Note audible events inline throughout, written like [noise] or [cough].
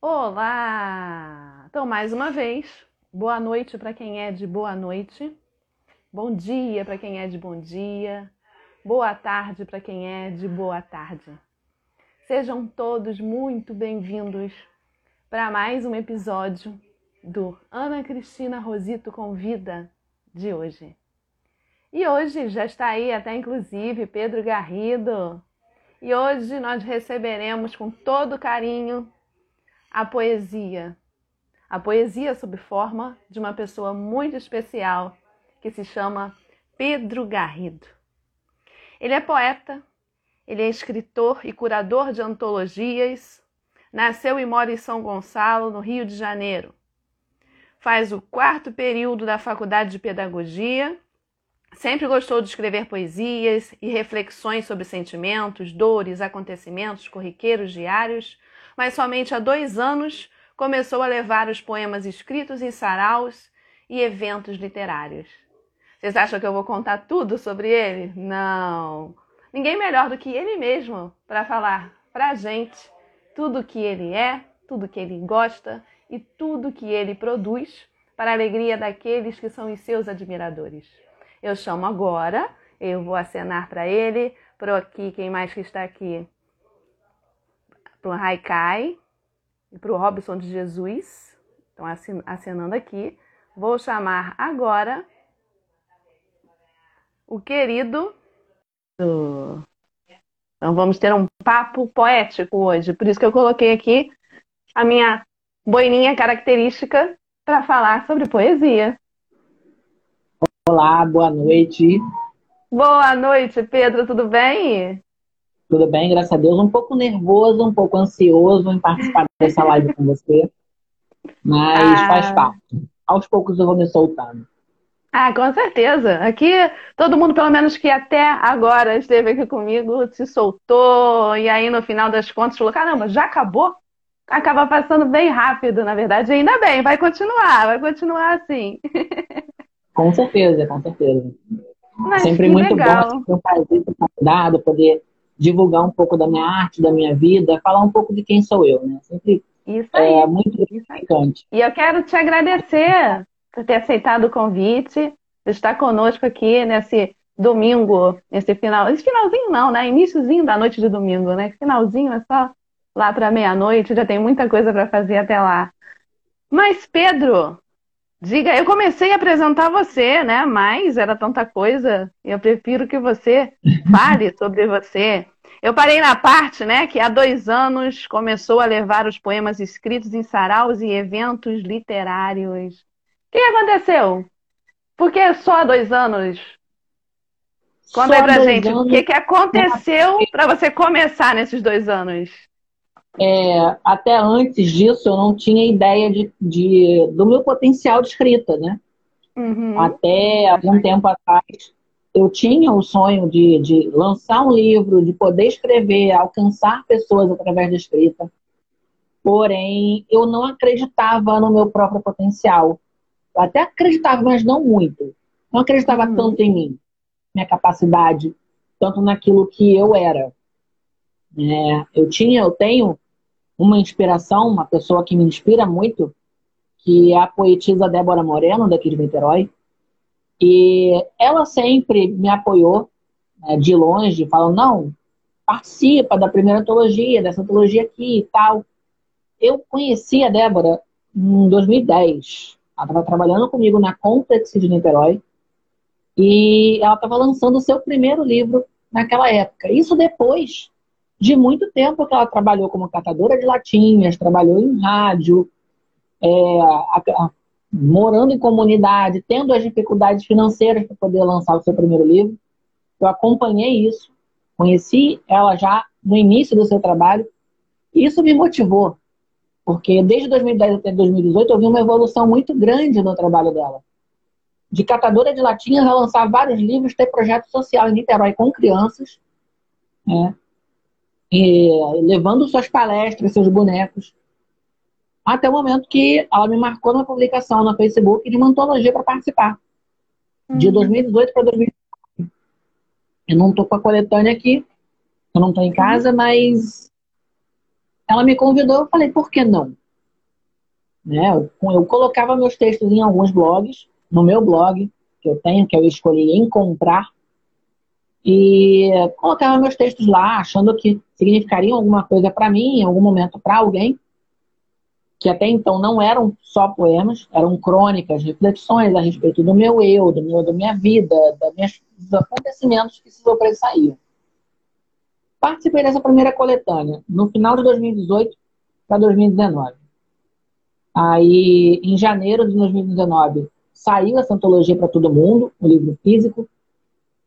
Olá! Então, mais uma vez, boa noite para quem é de boa noite, bom dia para quem é de bom dia, boa tarde para quem é de boa tarde. Sejam todos muito bem-vindos para mais um episódio do Ana Cristina Rosito Convida de hoje. E hoje já está aí até inclusive Pedro Garrido. E hoje nós receberemos com todo carinho a poesia. A poesia sob forma de uma pessoa muito especial que se chama Pedro Garrido. Ele é poeta, ele é escritor e curador de antologias, nasceu e mora em São Gonçalo, no Rio de Janeiro. Faz o quarto período da Faculdade de Pedagogia. Sempre gostou de escrever poesias e reflexões sobre sentimentos, dores, acontecimentos corriqueiros diários mas somente há dois anos começou a levar os poemas escritos em saraus e eventos literários. Vocês acham que eu vou contar tudo sobre ele? Não! Ninguém melhor do que ele mesmo para falar para a gente tudo que ele é, tudo que ele gosta e tudo que ele produz para a alegria daqueles que são os seus admiradores. Eu chamo agora, eu vou acenar para ele, para aqui, quem mais que está aqui? Para o Haikai e para o Robson de Jesus. Estão acenando aqui. Vou chamar agora o querido. Então vamos ter um papo poético hoje. Por isso que eu coloquei aqui a minha boininha característica para falar sobre poesia. Olá, boa noite. Boa noite, Pedro, tudo bem? Tudo bem, graças a Deus. Um pouco nervoso, um pouco ansioso em participar [laughs] dessa live com você. Mas ah. faz parte. Aos poucos eu vou me soltando. Ah, com certeza. Aqui, todo mundo, pelo menos que até agora esteve aqui comigo, se soltou. E aí, no final das contas, falou: caramba, já acabou? Acaba passando bem rápido, na verdade. E ainda bem, vai continuar, vai continuar assim. [laughs] Com certeza, com certeza. Mas Sempre muito legal. bom, um prazer ter convidado, poder divulgar um pouco da minha arte, da minha vida, falar um pouco de quem sou eu, né? Sempre Isso aí. é muito gratificante. E eu quero te agradecer por ter aceitado o convite, de estar conosco aqui nesse domingo, nesse final, esse finalzinho não, né? Iníciozinho da noite de domingo, né? Finalzinho é só lá para meia-noite, já tem muita coisa para fazer até lá. Mas Pedro, diga, eu comecei a apresentar você, né? Mas era tanta coisa, eu prefiro que você fale [laughs] sobre você. Eu parei na parte, né, que há dois anos começou a levar os poemas escritos em saraus e eventos literários. O que aconteceu? Por que só há dois anos? Conta aí pra gente, anos... o que, que aconteceu para você começar nesses dois anos? É, até antes disso, eu não tinha ideia de, de do meu potencial de escrita, né? Uhum. Até algum tempo atrás, eu tinha o sonho de, de lançar um livro, de poder escrever, alcançar pessoas através da escrita. Porém, eu não acreditava no meu próprio potencial. Eu até acreditava, mas não muito. Não acreditava uhum. tanto em mim, minha capacidade, tanto naquilo que eu era. É, eu tinha, eu tenho uma inspiração, uma pessoa que me inspira muito, que é a poetisa Débora Moreno, daqui de Niterói. E ela sempre me apoiou né, de longe, falando, não, participa da primeira antologia, dessa antologia aqui e tal. Eu conheci a Débora em 2010. Ela estava trabalhando comigo na Complex de Niterói. E ela estava lançando o seu primeiro livro naquela época. Isso depois de muito tempo que ela trabalhou como catadora de latinhas, trabalhou em rádio, é, a, a, morando em comunidade, tendo as dificuldades financeiras para poder lançar o seu primeiro livro. Eu acompanhei isso, conheci ela já no início do seu trabalho. E isso me motivou, porque desde 2010 até 2018 eu vi uma evolução muito grande no trabalho dela. De catadora de latinhas a lançar vários livros, ter projeto social em Niterói com crianças, né? E, levando suas palestras, seus bonecos até o momento que ela me marcou numa publicação no Facebook de uma antologia para participar. Uhum. De 2018 para 2019. Eu não estou com a coletânea aqui, eu não estou em casa, uhum. mas ela me convidou, eu falei, por que não? Né? Eu, eu colocava meus textos em alguns blogs, no meu blog, que eu tenho, que eu escolhi encontrar, e colocava meus textos lá, achando que significariam alguma coisa para mim, em algum momento para alguém, que até então não eram só poemas, eram crônicas, reflexões a respeito do meu eu, do meu, da minha vida, da minhas, dos acontecimentos que se sobressaíam. Participei dessa primeira coletânea no final de 2018 para 2019. Aí, em janeiro de 2019, saiu essa antologia para todo mundo, o livro físico.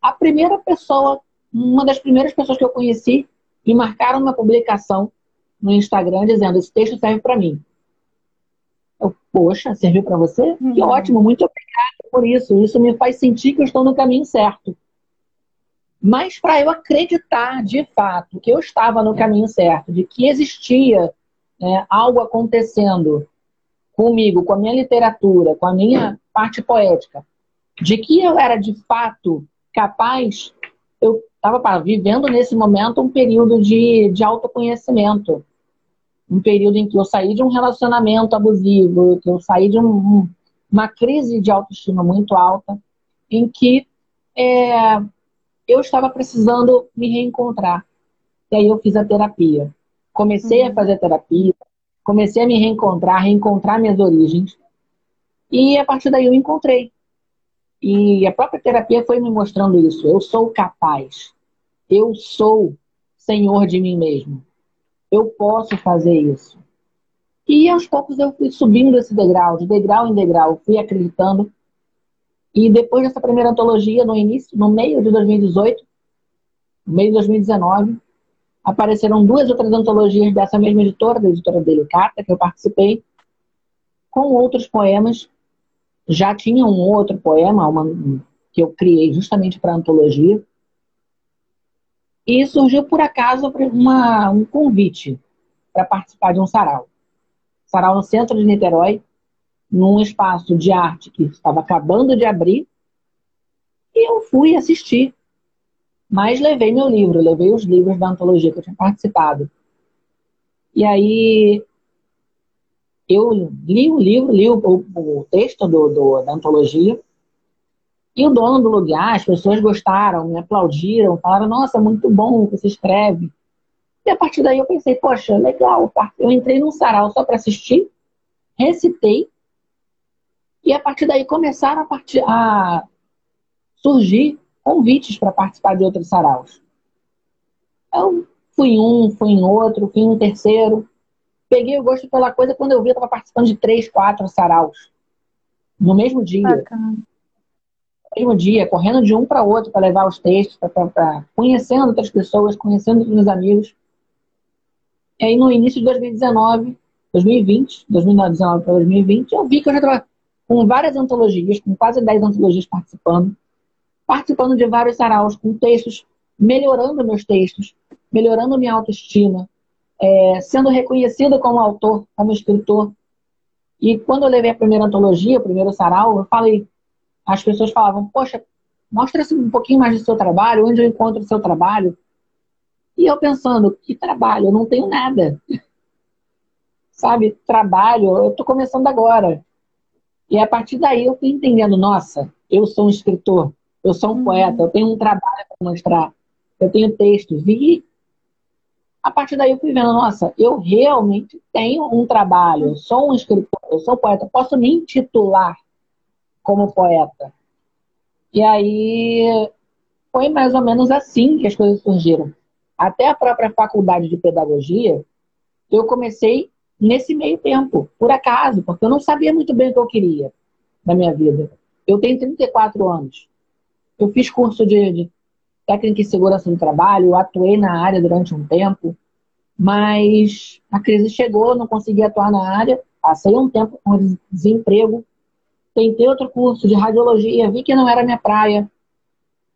A primeira pessoa, uma das primeiras pessoas que eu conheci, me marcaram uma publicação no Instagram dizendo: Esse texto serve para mim. Eu, poxa, serviu para você? Uhum. Que ótimo, muito obrigada por isso. Isso me faz sentir que eu estou no caminho certo. Mas para eu acreditar de fato que eu estava no caminho certo, de que existia né, algo acontecendo comigo, com a minha literatura, com a minha parte poética, de que eu era de fato capaz, eu estava vivendo nesse momento um período de, de autoconhecimento um período em que eu saí de um relacionamento abusivo, que eu saí de um, uma crise de autoestima muito alta, em que é, eu estava precisando me reencontrar. E aí eu fiz a terapia. Comecei uhum. a fazer terapia, comecei a me reencontrar, reencontrar minhas origens. E a partir daí eu encontrei. E a própria terapia foi me mostrando isso. Eu sou capaz. Eu sou senhor de mim mesmo eu posso fazer isso. E aos poucos eu fui subindo esse degrau, de degrau em degrau, fui acreditando. E depois dessa primeira antologia, no início, no meio de 2018, no meio de 2019, apareceram duas outras antologias dessa mesma editora, da editora Delicata, que eu participei, com outros poemas. Já tinha um outro poema, uma, que eu criei justamente para antologia, e surgiu por acaso uma, um convite para participar de um sarau. Sarau no centro de Niterói, num espaço de arte que estava acabando de abrir, e eu fui assistir. Mas levei meu livro, levei os livros da antologia que eu tinha participado. E aí eu li o livro, li o, o texto do, do, da antologia, e o dono do lugar, as pessoas gostaram, me aplaudiram, falaram, nossa, muito bom o que você escreve. E a partir daí eu pensei, poxa, legal. Eu entrei num sarau só para assistir, recitei, e a partir daí começaram a, partir, a surgir convites para participar de outros saraus. Eu fui em um, fui em outro, fui em um terceiro. Peguei o gosto pela coisa quando eu vi, eu estava participando de três, quatro saraus. No mesmo dia. Bacana mesmo dia, correndo de um para outro para levar os textos, para conhecendo outras pessoas, conhecendo outros meus amigos. E aí, no início de 2019, 2020, 2019 para 2020, eu vi que eu já estava com várias antologias, com quase 10 antologias participando, participando de vários saraus, com textos, melhorando meus textos, melhorando minha autoestima, é, sendo reconhecida como autor, como escritor. E quando eu levei a primeira antologia, o primeiro sarau, eu falei, as pessoas falavam, poxa, mostra um pouquinho mais do seu trabalho, onde eu encontro o seu trabalho. E eu pensando, que trabalho? Eu não tenho nada. [laughs] Sabe, trabalho, eu estou começando agora. E a partir daí eu fui entendendo, nossa, eu sou um escritor, eu sou um uhum. poeta, eu tenho um trabalho para mostrar, eu tenho textos. E a partir daí eu fui vendo, nossa, eu realmente tenho um trabalho, eu sou um escritor, eu sou poeta, posso me intitular como poeta. E aí foi mais ou menos assim que as coisas surgiram. Até a própria faculdade de pedagogia, eu comecei nesse meio tempo, por acaso, porque eu não sabia muito bem o que eu queria na minha vida. Eu tenho 34 anos. Eu fiz curso de, de técnica e segurança do trabalho, atuei na área durante um tempo, mas a crise chegou, não consegui atuar na área, passei um tempo com desemprego, tentei outro curso de radiologia, vi que não era minha praia,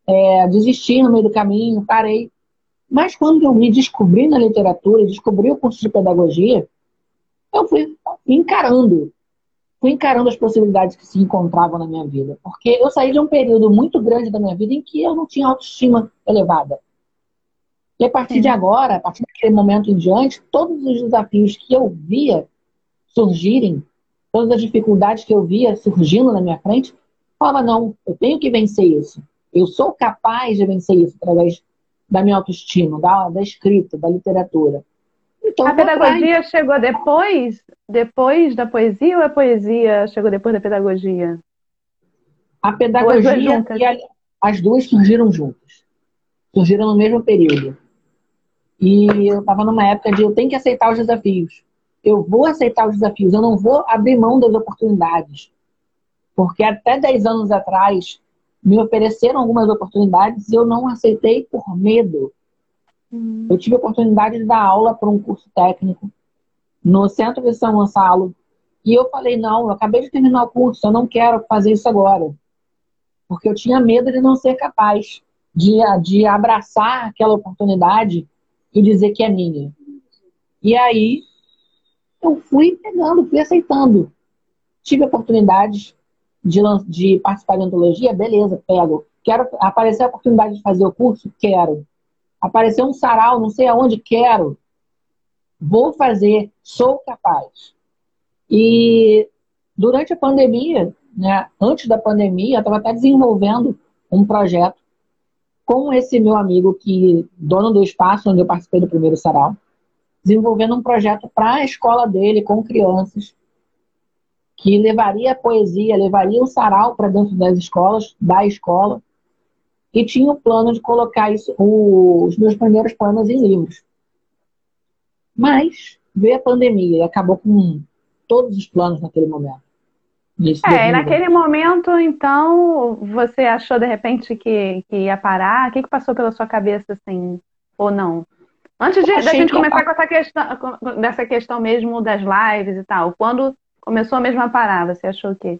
é, desisti no meio do caminho, parei. Mas quando eu me descobri na literatura, descobri o curso de pedagogia, eu fui encarando, fui encarando as possibilidades que se encontravam na minha vida. Porque eu saí de um período muito grande da minha vida em que eu não tinha autoestima elevada. E a partir de agora, a partir daquele momento em diante, todos os desafios que eu via surgirem todas as dificuldades que eu via surgindo na minha frente, falava, não, eu tenho que vencer isso. Eu sou capaz de vencer isso através da minha autoestima, da, da escrita, da literatura. Então, a pedagogia atrás. chegou depois? Depois da poesia ou a poesia chegou depois da pedagogia? A pedagogia e as duas surgiram juntas. Surgiram no mesmo período. E eu estava numa época de eu tenho que aceitar os desafios. Eu vou aceitar os desafios, eu não vou abrir mão das oportunidades. Porque até 10 anos atrás me ofereceram algumas oportunidades e eu não aceitei por medo. Hum. Eu tive a oportunidade de dar aula para um curso técnico no centro de São Gonçalo. E eu falei, não, eu acabei de terminar o curso, eu não quero fazer isso agora. Porque eu tinha medo de não ser capaz de, de abraçar aquela oportunidade e dizer que é minha. E aí eu fui pegando, fui aceitando. Tive oportunidades de, de participar de antologia, beleza, pego. Quero aparecer a oportunidade de fazer o curso? Quero. Aparecer um sarau, não sei aonde, quero. Vou fazer, sou capaz. E durante a pandemia, né, antes da pandemia, eu estava até desenvolvendo um projeto com esse meu amigo que dono do espaço onde eu participei do primeiro sarau, desenvolvendo um projeto para a escola dele com crianças que levaria a poesia, levaria o sarau para dentro das escolas, da escola, e tinha o plano de colocar isso, os meus primeiros poemas em livros. Mas veio a pandemia e acabou com todos os planos naquele momento. É, e naquele momento, então, você achou de repente que, que ia parar? O que, que passou pela sua cabeça, assim, ou não? Antes de, a gente começar com essa questão, com, dessa questão mesmo das lives e tal, quando começou a mesma parar, você achou o quê?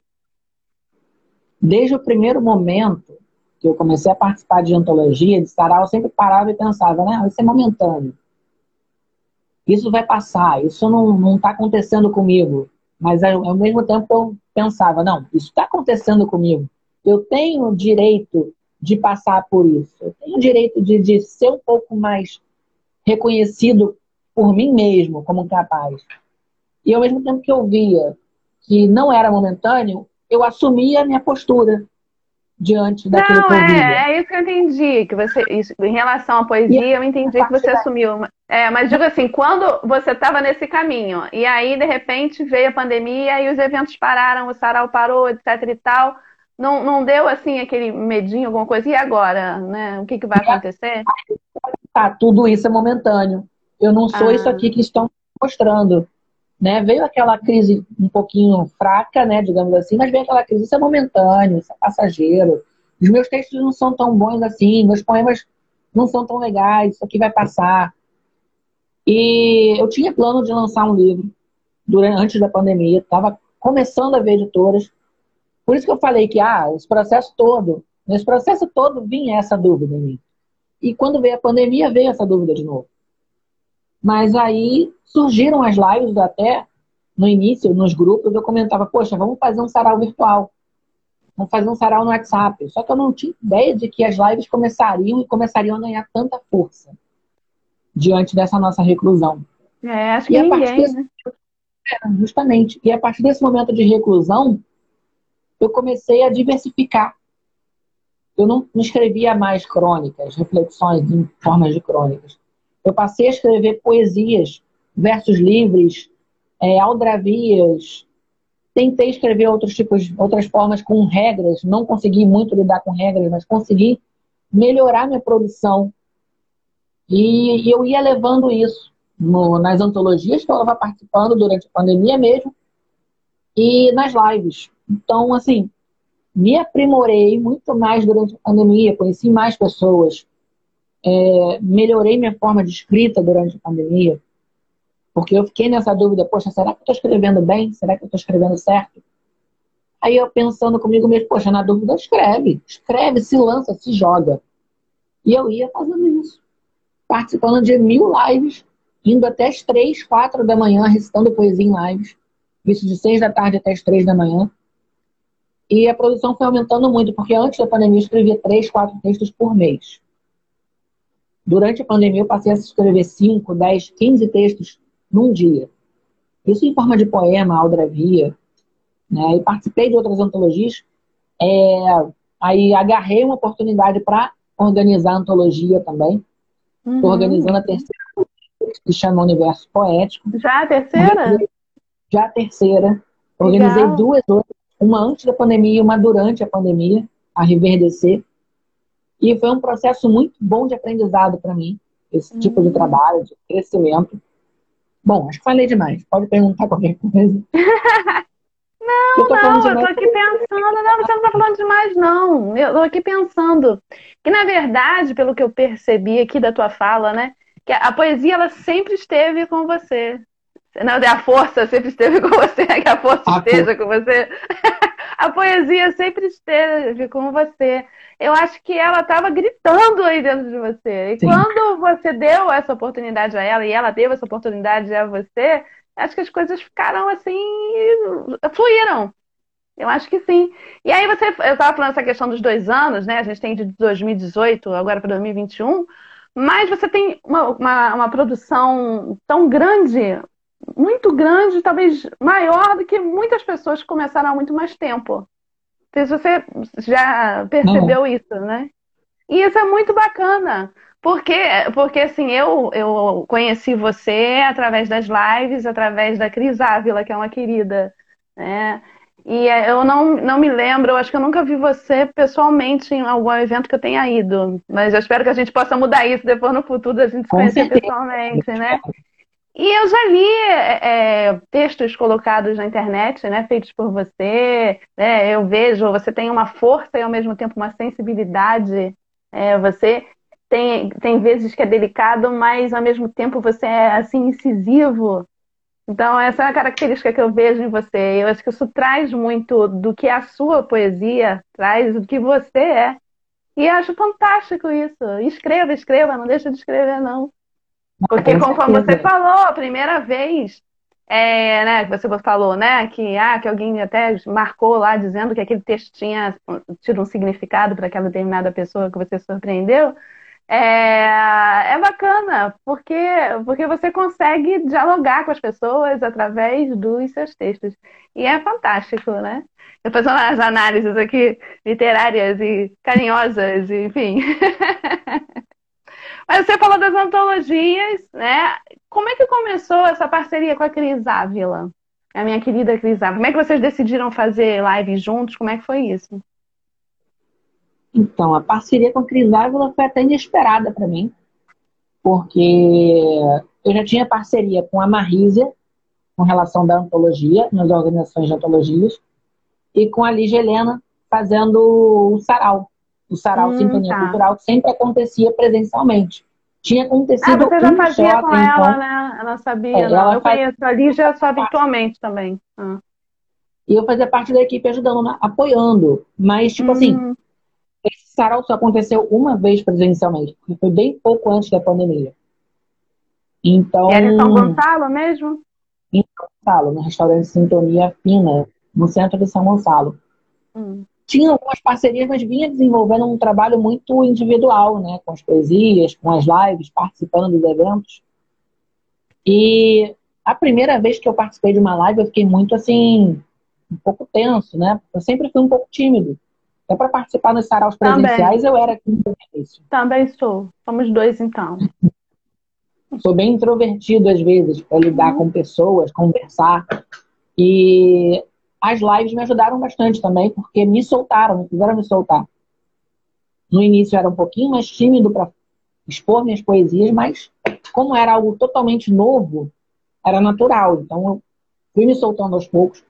Desde o primeiro momento que eu comecei a participar de antologia, de sarau, eu sempre parava e pensava, né, isso é momentâneo. Isso vai passar, isso não está acontecendo comigo. Mas ao mesmo tempo eu pensava, não, isso está acontecendo comigo. Eu tenho direito de passar por isso. Eu tenho direito de, de ser um pouco mais reconhecido por mim mesmo como capaz. E ao mesmo tempo que eu via que não era momentâneo, eu assumia a minha postura diante daquilo não, que eu via. É, é isso que eu entendi, que você, isso, em relação à poesia, e eu entendi que você assumiu. É, mas digo assim, quando você estava nesse caminho, e aí, de repente, veio a pandemia e os eventos pararam, o sarau parou, etc e tal, não, não deu, assim, aquele medinho, alguma coisa, e agora, né? O que, que vai acontecer? Tá, tudo isso é momentâneo. Eu não sou ah. isso aqui que estão mostrando. Né? Veio aquela crise um pouquinho fraca, né, digamos assim, mas veio aquela crise, isso é momentâneo, isso é passageiro. Os meus textos não são tão bons assim, meus poemas não são tão legais, isso aqui vai passar. E eu tinha plano de lançar um livro durante, antes da pandemia, estava começando a ver editoras. Por isso que eu falei que, ah, esse processo todo, nesse processo todo vinha essa dúvida em mim. E quando veio a pandemia, veio essa dúvida de novo. Mas aí surgiram as lives até no início, nos grupos, eu comentava, poxa, vamos fazer um sarau virtual. Vamos fazer um sarau no WhatsApp. Só que eu não tinha ideia de que as lives começariam e começariam a ganhar tanta força diante dessa nossa reclusão. É, acho que ninguém, desse... né? É, justamente. E a partir desse momento de reclusão, eu comecei a diversificar. Eu não, não escrevia mais crônicas, reflexões em formas de crônicas. Eu passei a escrever poesias, versos livres, é, aldravias. Tentei escrever outros tipos, outras formas com regras. Não consegui muito lidar com regras, mas consegui melhorar minha produção e, eu ia levando isso no, nas antologias que eu estava participando durante a pandemia mesmo e nas lives. Então, assim, me aprimorei muito mais durante a pandemia, conheci mais pessoas, é, melhorei minha forma de escrita durante a pandemia, porque eu fiquei nessa dúvida, poxa, será que eu estou escrevendo bem? Será que eu estou escrevendo certo? Aí eu pensando comigo mesmo, poxa, na dúvida escreve, escreve, se lança, se joga. E eu ia fazendo isso participando de mil lives, indo até as três, quatro da manhã, recitando poesia em lives. Isso de seis da tarde até as três da manhã. E a produção foi aumentando muito, porque antes da pandemia eu escrevia três, quatro textos por mês. Durante a pandemia eu passei a escrever cinco, dez, quinze textos num dia. Isso em forma de poema, aldravia. né? E participei de outras antologias. É, aí agarrei uma oportunidade para organizar a antologia também. Estou uhum. organizando a terceira, que chama Universo Poético. Já a terceira? Já a terceira. Organizei Legal. duas outras, uma antes da pandemia e uma durante a pandemia, a Reverdecer. E foi um processo muito bom de aprendizado para mim, esse uhum. tipo de trabalho, de crescimento. Bom, acho que falei demais. Pode perguntar qualquer coisa. Não, [laughs] eu não, eu tô aqui pensando, não, você não tá falando demais, não. Eu tô aqui pensando que, na verdade, pelo que eu percebi aqui da tua fala, né, que a poesia, ela sempre esteve com você. Não, a força sempre esteve com você, que a força a esteja com você. [laughs] a poesia sempre esteve com você. Eu acho que ela estava gritando aí dentro de você. E Sim. quando você deu essa oportunidade a ela e ela deu essa oportunidade a você, acho que as coisas ficaram assim, fluíram. Eu acho que sim. E aí você, eu estava falando essa questão dos dois anos, né? A gente tem de 2018 agora para 2021, mas você tem uma, uma, uma, produção tão grande, muito grande, talvez maior do que muitas pessoas que começaram há muito mais tempo. Se você já percebeu Não. isso, né? E isso é muito bacana. Porque, porque assim, eu, eu conheci você através das lives, através da Cris Ávila, que é uma querida, né? E é, eu não, não me lembro, eu acho que eu nunca vi você pessoalmente em algum evento que eu tenha ido. Mas eu espero que a gente possa mudar isso depois no futuro, a gente se conhecer pessoalmente, né? E eu já li é, é, textos colocados na internet, né, feitos por você. Né, eu vejo, você tem uma força e ao mesmo tempo uma sensibilidade. É, você tem, tem vezes que é delicado, mas ao mesmo tempo você é assim incisivo. Então, essa é a característica que eu vejo em você. Eu acho que isso traz muito do que a sua poesia traz, do que você é. E eu acho fantástico isso. Escreva, escreva, não deixa de escrever, não. Porque, conforme você falou, a primeira vez é, né, você falou, né, que, ah, que alguém até marcou lá dizendo que aquele texto tinha tido um significado para aquela determinada pessoa que você surpreendeu. É, é bacana, porque, porque você consegue dialogar com as pessoas através dos seus textos. E é fantástico, né? Eu faço umas análises aqui literárias e carinhosas, enfim. [laughs] Mas você falou das antologias, né? Como é que começou essa parceria com a Cris Ávila? A minha querida Cris Ávila. Como é que vocês decidiram fazer live juntos? Como é que foi isso? Então, a parceria com a Cris Ávila foi até inesperada para mim, porque eu já tinha parceria com a Marisa, com relação da antologia, nas organizações de antologias, e com a Lígia Helena, fazendo o sarau. O sarau hum, Sintonia tá. Cultural sempre acontecia presencialmente. Tinha acontecido ah, você já fazia com ela, então, né? Ela sabia, é, ela eu faz... conheço a Lígia só virtualmente também. Ah. E eu fazia parte da equipe ajudando, apoiando. Mas, tipo assim, hum. assim, esse sarau só aconteceu uma vez presencialmente, porque foi bem pouco antes da pandemia. Então. E era em São Gonçalo mesmo? Em São Gonçalo, no restaurante Sintonia Fina, no centro de São Gonçalo. Hum. Tinha algumas parcerias, mas vinha desenvolvendo um trabalho muito individual, né? Com as poesias, com as lives, participando dos eventos. E a primeira vez que eu participei de uma live, eu fiquei muito assim, um pouco tenso, né? Eu sempre fui um pouco tímido. Até para participar nos saraus presenciais Também. eu era isso. Também sou. Somos dois, então. [laughs] Sou bem introvertido às vezes para lidar uhum. com pessoas, conversar. E as lives me ajudaram bastante também, porque me soltaram, me fizeram me soltar. No início era um pouquinho mais tímido para expor minhas poesias, mas como era algo totalmente novo, era natural. Então eu fui me soltando aos poucos.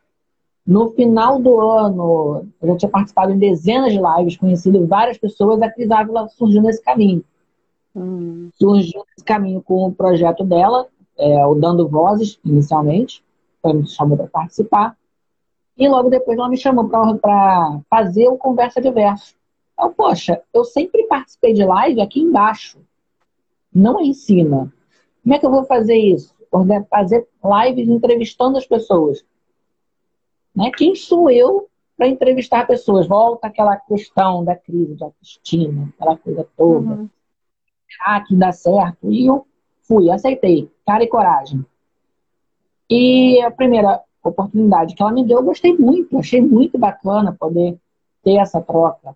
No final do ano, eu já tinha participado em dezenas de lives, conhecido várias pessoas, a Cris Ávila surgiu nesse caminho. Hum. Surgiu nesse caminho com o projeto dela, é, o Dando Vozes, inicialmente, foi me chamou para participar. E logo depois ela me chamou para fazer o Conversa de Versos. Então, poxa, eu sempre participei de live aqui embaixo, não em cima. Como é que eu vou fazer isso? Fazer lives entrevistando as pessoas. Né? Quem sou eu para entrevistar pessoas? Volta aquela questão da crise de autoestima, aquela coisa toda. Uhum. Ah, que dá certo. E eu fui, aceitei. Cara e coragem. E a primeira, oportunidade que ela me deu, eu gostei muito, achei muito bacana poder ter essa troca.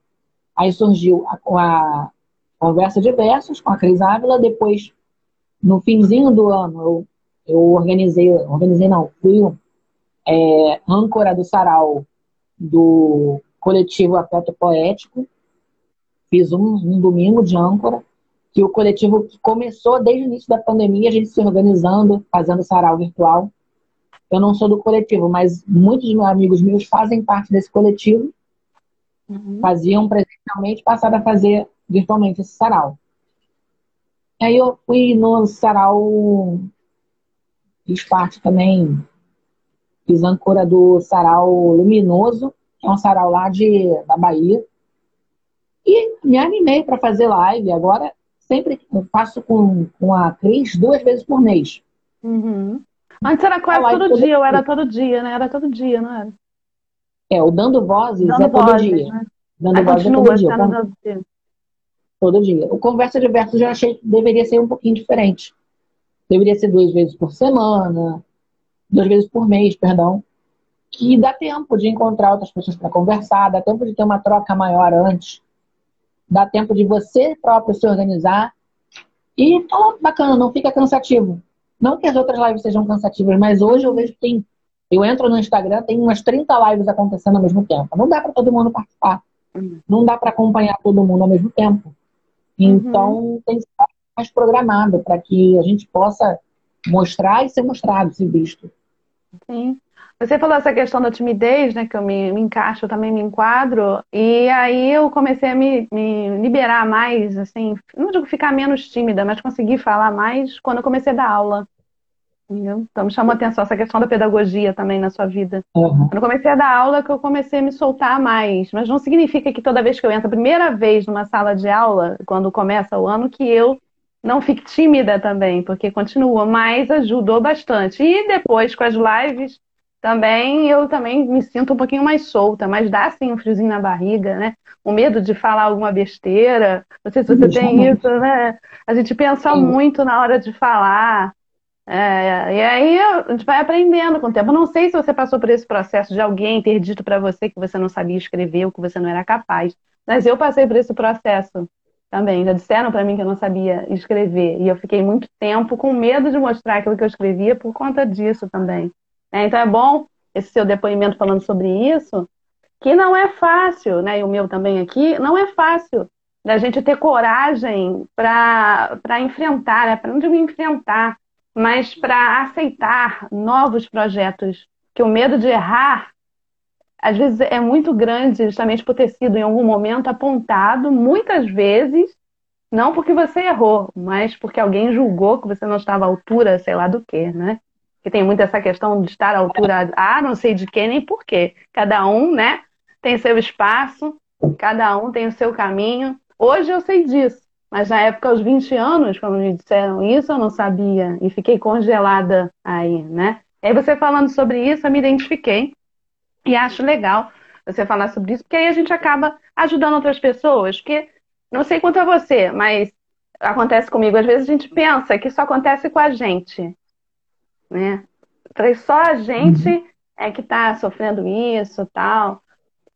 Aí surgiu a, a conversa de versos com a Cris Ávila, depois, no finzinho do ano, eu, eu organizei, organizei não, fui é, âncora do sarau do coletivo Afeto Poético, fiz um, um domingo de âncora, que o coletivo começou desde o início da pandemia, a gente se organizando, fazendo sarau virtual. Eu não sou do coletivo, mas muitos amigos meus fazem parte desse coletivo. Uhum. Faziam presencialmente, passaram a fazer virtualmente esse sarau. Aí eu fui no sarau, fiz parte também, fiz âncora do sarau Luminoso, que é um sarau lá de, da Bahia. E me animei para fazer live. Agora sempre faço com, com a Cris duas vezes por mês. Uhum. Antes era quase todo, todo dia, ou era todo dia, né? Era todo dia, não era? É, o Dando Vozes dando é todo vozes, dia. Né? Dando Vozes é todo dia. Dando dia. Todo dia. O Conversa de Versos eu achei que deveria ser um pouquinho diferente. Deveria ser duas vezes por semana, duas vezes por mês, perdão. Que dá tempo de encontrar outras pessoas para conversar, dá tempo de ter uma troca maior antes dá tempo de você próprio se organizar. E tá bacana, não fica cansativo. Não que as outras lives sejam cansativas, mas hoje eu vejo que tem. Eu entro no Instagram, tem umas 30 lives acontecendo ao mesmo tempo. Não dá para todo mundo participar. Uhum. Não dá para acompanhar todo mundo ao mesmo tempo. Então, uhum. tem que estar mais programado para que a gente possa mostrar e ser mostrado, ser visto. Sim. Você falou essa questão da timidez, né? Que eu me, me encaixo, eu também me enquadro. E aí eu comecei a me, me, liberar mais, assim, não digo ficar menos tímida, mas conseguir falar mais quando eu comecei a dar aula. Entendeu? Então me chamou a atenção essa questão da pedagogia também na sua vida. Uhum. Quando eu comecei a dar aula, que eu comecei a me soltar mais. Mas não significa que toda vez que eu entro a primeira vez numa sala de aula, quando começa o ano, que eu não fique tímida também, porque continua, mas ajudou bastante. E depois com as lives também eu também me sinto um pouquinho mais solta, mas dá assim um friozinho na barriga, né? O medo de falar alguma besteira. Não sei se você tem isso, né? A gente pensa Sim. muito na hora de falar. É, e aí a gente vai aprendendo com o tempo. Eu não sei se você passou por esse processo de alguém ter dito para você que você não sabia escrever ou que você não era capaz, mas eu passei por esse processo também. Já disseram para mim que eu não sabia escrever e eu fiquei muito tempo com medo de mostrar aquilo que eu escrevia por conta disso também. Né? Então é bom esse seu depoimento falando sobre isso, que não é fácil, né? E o meu também aqui, não é fácil da gente ter coragem para enfrentar, né? para não digo enfrentar, mas para aceitar novos projetos. Que o medo de errar, às vezes, é muito grande, justamente por ter sido em algum momento apontado, muitas vezes, não porque você errou, mas porque alguém julgou que você não estava à altura, sei lá do que, né? Que tem muito essa questão de estar à altura, ah, não sei de quem nem por quê. Cada um, né, tem seu espaço, cada um tem o seu caminho. Hoje eu sei disso, mas na época, aos 20 anos, quando me disseram isso, eu não sabia e fiquei congelada aí, né? E aí você falando sobre isso, eu me identifiquei e acho legal você falar sobre isso, porque aí a gente acaba ajudando outras pessoas, porque não sei quanto a você, mas acontece comigo, às vezes a gente pensa que isso acontece com a gente né? Só a gente uhum. é que está sofrendo isso tal.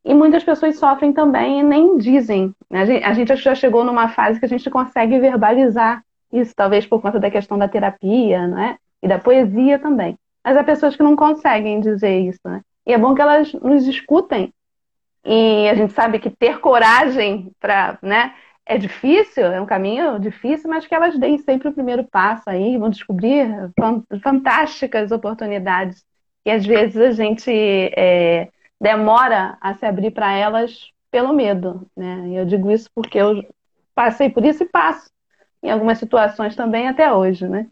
E muitas pessoas sofrem também e nem dizem. Né? A, gente, a gente já chegou numa fase que a gente consegue verbalizar isso, talvez por conta da questão da terapia, né? E da poesia também. Mas há pessoas que não conseguem dizer isso, né? E é bom que elas nos escutem. E a gente sabe que ter coragem para, né, é difícil, é um caminho difícil, mas que elas deem sempre o primeiro passo aí, vão descobrir fantásticas oportunidades. E às vezes a gente é, demora a se abrir para elas pelo medo, né? E eu digo isso porque eu passei por isso e passo em algumas situações também até hoje, né?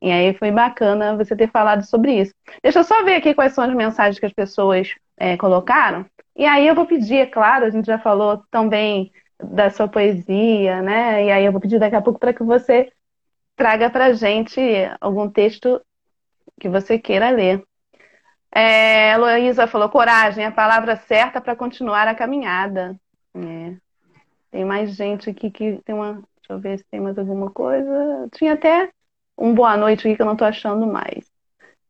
E aí foi bacana você ter falado sobre isso. Deixa eu só ver aqui quais são as mensagens que as pessoas é, colocaram. E aí eu vou pedir, é claro, a gente já falou também da sua poesia, né? E aí eu vou pedir daqui a pouco para que você traga para gente algum texto que você queira ler. É, Heloísa falou: coragem, a palavra certa para continuar a caminhada. É. Tem mais gente aqui que tem uma. Deixa eu ver se tem mais alguma coisa. Tinha até um boa noite aqui que eu não estou achando mais.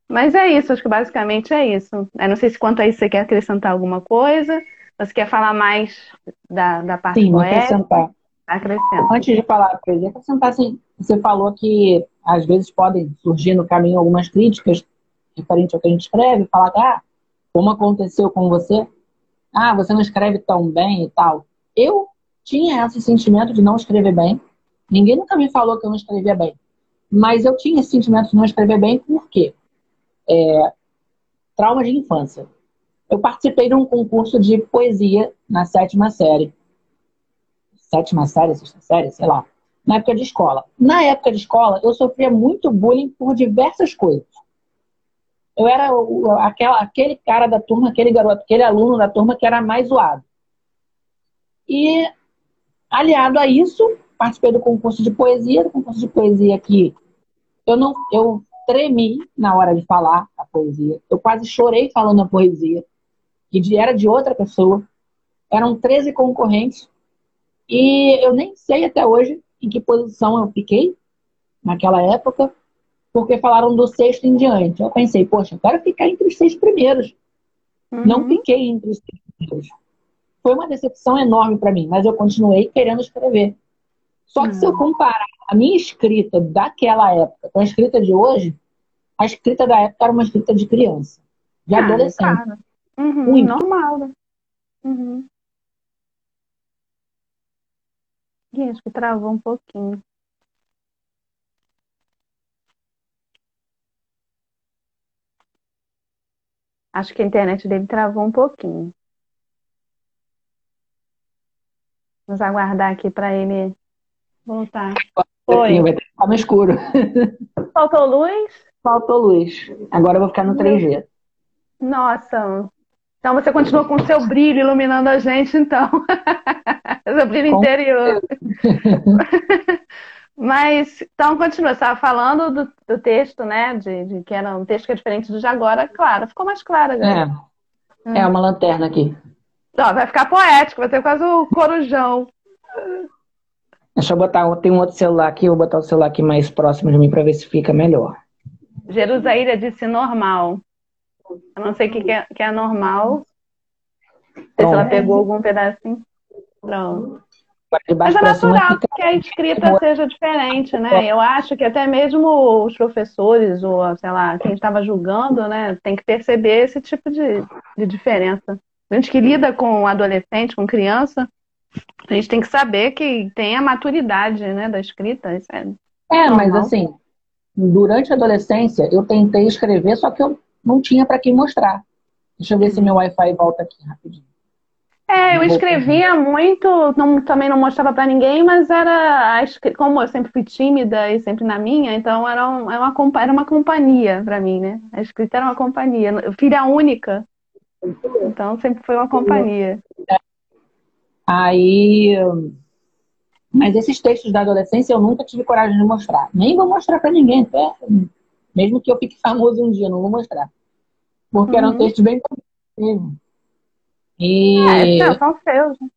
Mas é isso, acho que basicamente é isso. Eu não sei se quanto a isso você quer acrescentar alguma coisa, você quer falar mais da, da parte Sim, poética. acrescentar. Acrescenta. Antes de falar, exemplo, acrescentar assim, você falou que às vezes podem surgir no caminho algumas críticas referente ao que a gente escreve, falar que, ah, como aconteceu com você, ah, você não escreve tão bem e tal. Eu tinha esse sentimento de não escrever bem. Ninguém nunca me falou que eu não escrevia bem. Mas eu tinha esse sentimento de não escrever bem por quê? É, trauma de infância. Eu participei de um concurso de poesia na sétima série. Sétima série, sexta série, sei lá. Na época de escola. Na época de escola, eu sofria muito bullying por diversas coisas. Eu era aquela, aquele cara da turma, aquele garoto, aquele aluno da turma que era mais zoado. E, aliado a isso, participei do concurso de poesia, do concurso de poesia que eu não, eu tremi na hora de falar a poesia. Eu quase chorei falando a poesia, que era de outra pessoa. Eram 13 concorrentes. E eu nem sei até hoje em que posição eu fiquei naquela época, porque falaram do sexto em diante. Eu pensei, poxa, eu quero ficar entre os seis primeiros. Uhum. Não fiquei entre os seis primeiros. Foi uma decepção enorme para mim, mas eu continuei querendo escrever. Só que uhum. se eu hum. comparar a minha escrita daquela época com a escrita de hoje, a escrita da época era uma escrita de criança, de ah, adolescente. Claro. Uhum, Muito. Normal. Né? Uhum. E acho que travou um pouquinho. Acho que a internet dele travou um pouquinho. Vamos aguardar aqui para ele voltar. Oi. Vai ter que ficar no escuro. Faltou luz? Faltou luz. Agora eu vou ficar no 3G. Nossa. Então você continua com o seu brilho iluminando a gente, então. [laughs] seu brilho interior. [laughs] Mas, então, continua. Você estava falando do, do texto, né? De, de, que era um texto que é diferente do de agora. Claro, ficou mais claro agora. É. Hum. É uma lanterna aqui. Ó, vai ficar poético, vai ter quase o corujão. Deixa eu botar, tem um outro celular aqui, vou botar o celular aqui mais próximo de mim para ver se fica melhor. Jerusaíra disse normal. Eu não sei o que, que, é, que é normal. Se ela pegou algum pedacinho. Pronto. Mas é natural que a escrita seja diferente, né? Eu acho que até mesmo os professores, ou sei lá, quem estava julgando, né, tem que perceber esse tipo de, de diferença. A gente que lida com adolescente, com criança, a gente tem que saber que tem a maturidade né, da escrita. Isso é, é mas assim, durante a adolescência eu tentei escrever, só que eu não tinha para quem mostrar. Deixa eu ver se meu Wi-Fi volta aqui rapidinho. É, eu escrevia muito, não, também não mostrava para ninguém, mas era como eu sempre fui tímida e sempre na minha, então era, um, era, uma, era uma companhia para mim, né? A escrita era uma companhia. Filha única, então sempre foi uma companhia. Aí, mas esses textos da adolescência eu nunca tive coragem de mostrar. Nem vou mostrar para ninguém, até, mesmo que eu fique famoso um dia, não vou mostrar. Porque uhum. eram textos bem mesmo. E... É, são seus. Né?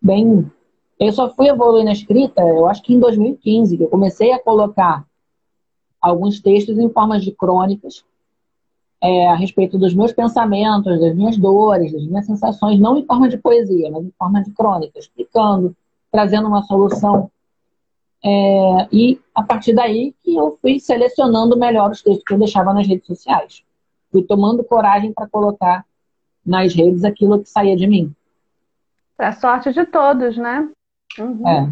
Bem, eu só fui evoluir na escrita, eu acho que em 2015, que eu comecei a colocar alguns textos em formas de crônicas é, a respeito dos meus pensamentos, das minhas dores, das minhas sensações, não em forma de poesia, mas em forma de crônica, explicando, trazendo uma solução. É, e a partir daí que eu fui selecionando melhor os textos que eu deixava nas redes sociais. Fui tomando coragem para colocar nas redes aquilo que saía de mim. Para sorte de todos, né? Uhum. É.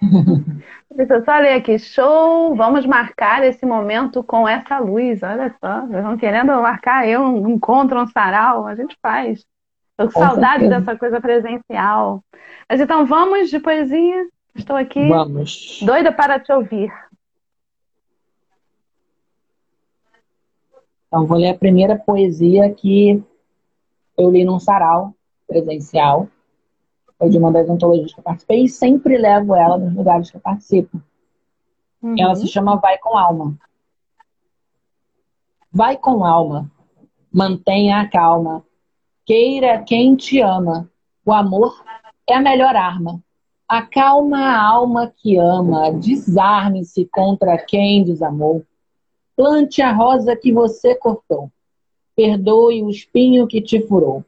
[laughs] Deixa eu só ler aqui. Show! Vamos marcar esse momento com essa luz. Olha só, vocês estão querendo marcar eu um encontro, um sarau? A gente faz. Estou com, com saudade certeza. dessa coisa presencial. Mas então vamos de poesia. Estou aqui vamos. doida para te ouvir. Então vou ler a primeira poesia que eu li num sarau presencial foi de uma das antologias que eu participei e sempre levo ela nos lugares que eu participo. Uhum. Ela se chama Vai com Alma. Vai com alma, mantenha a calma, queira quem te ama. O amor é a melhor arma. Acalma a alma que ama, desarme-se contra quem desamou. Plante a rosa que você cortou. Perdoe o espinho que te furou.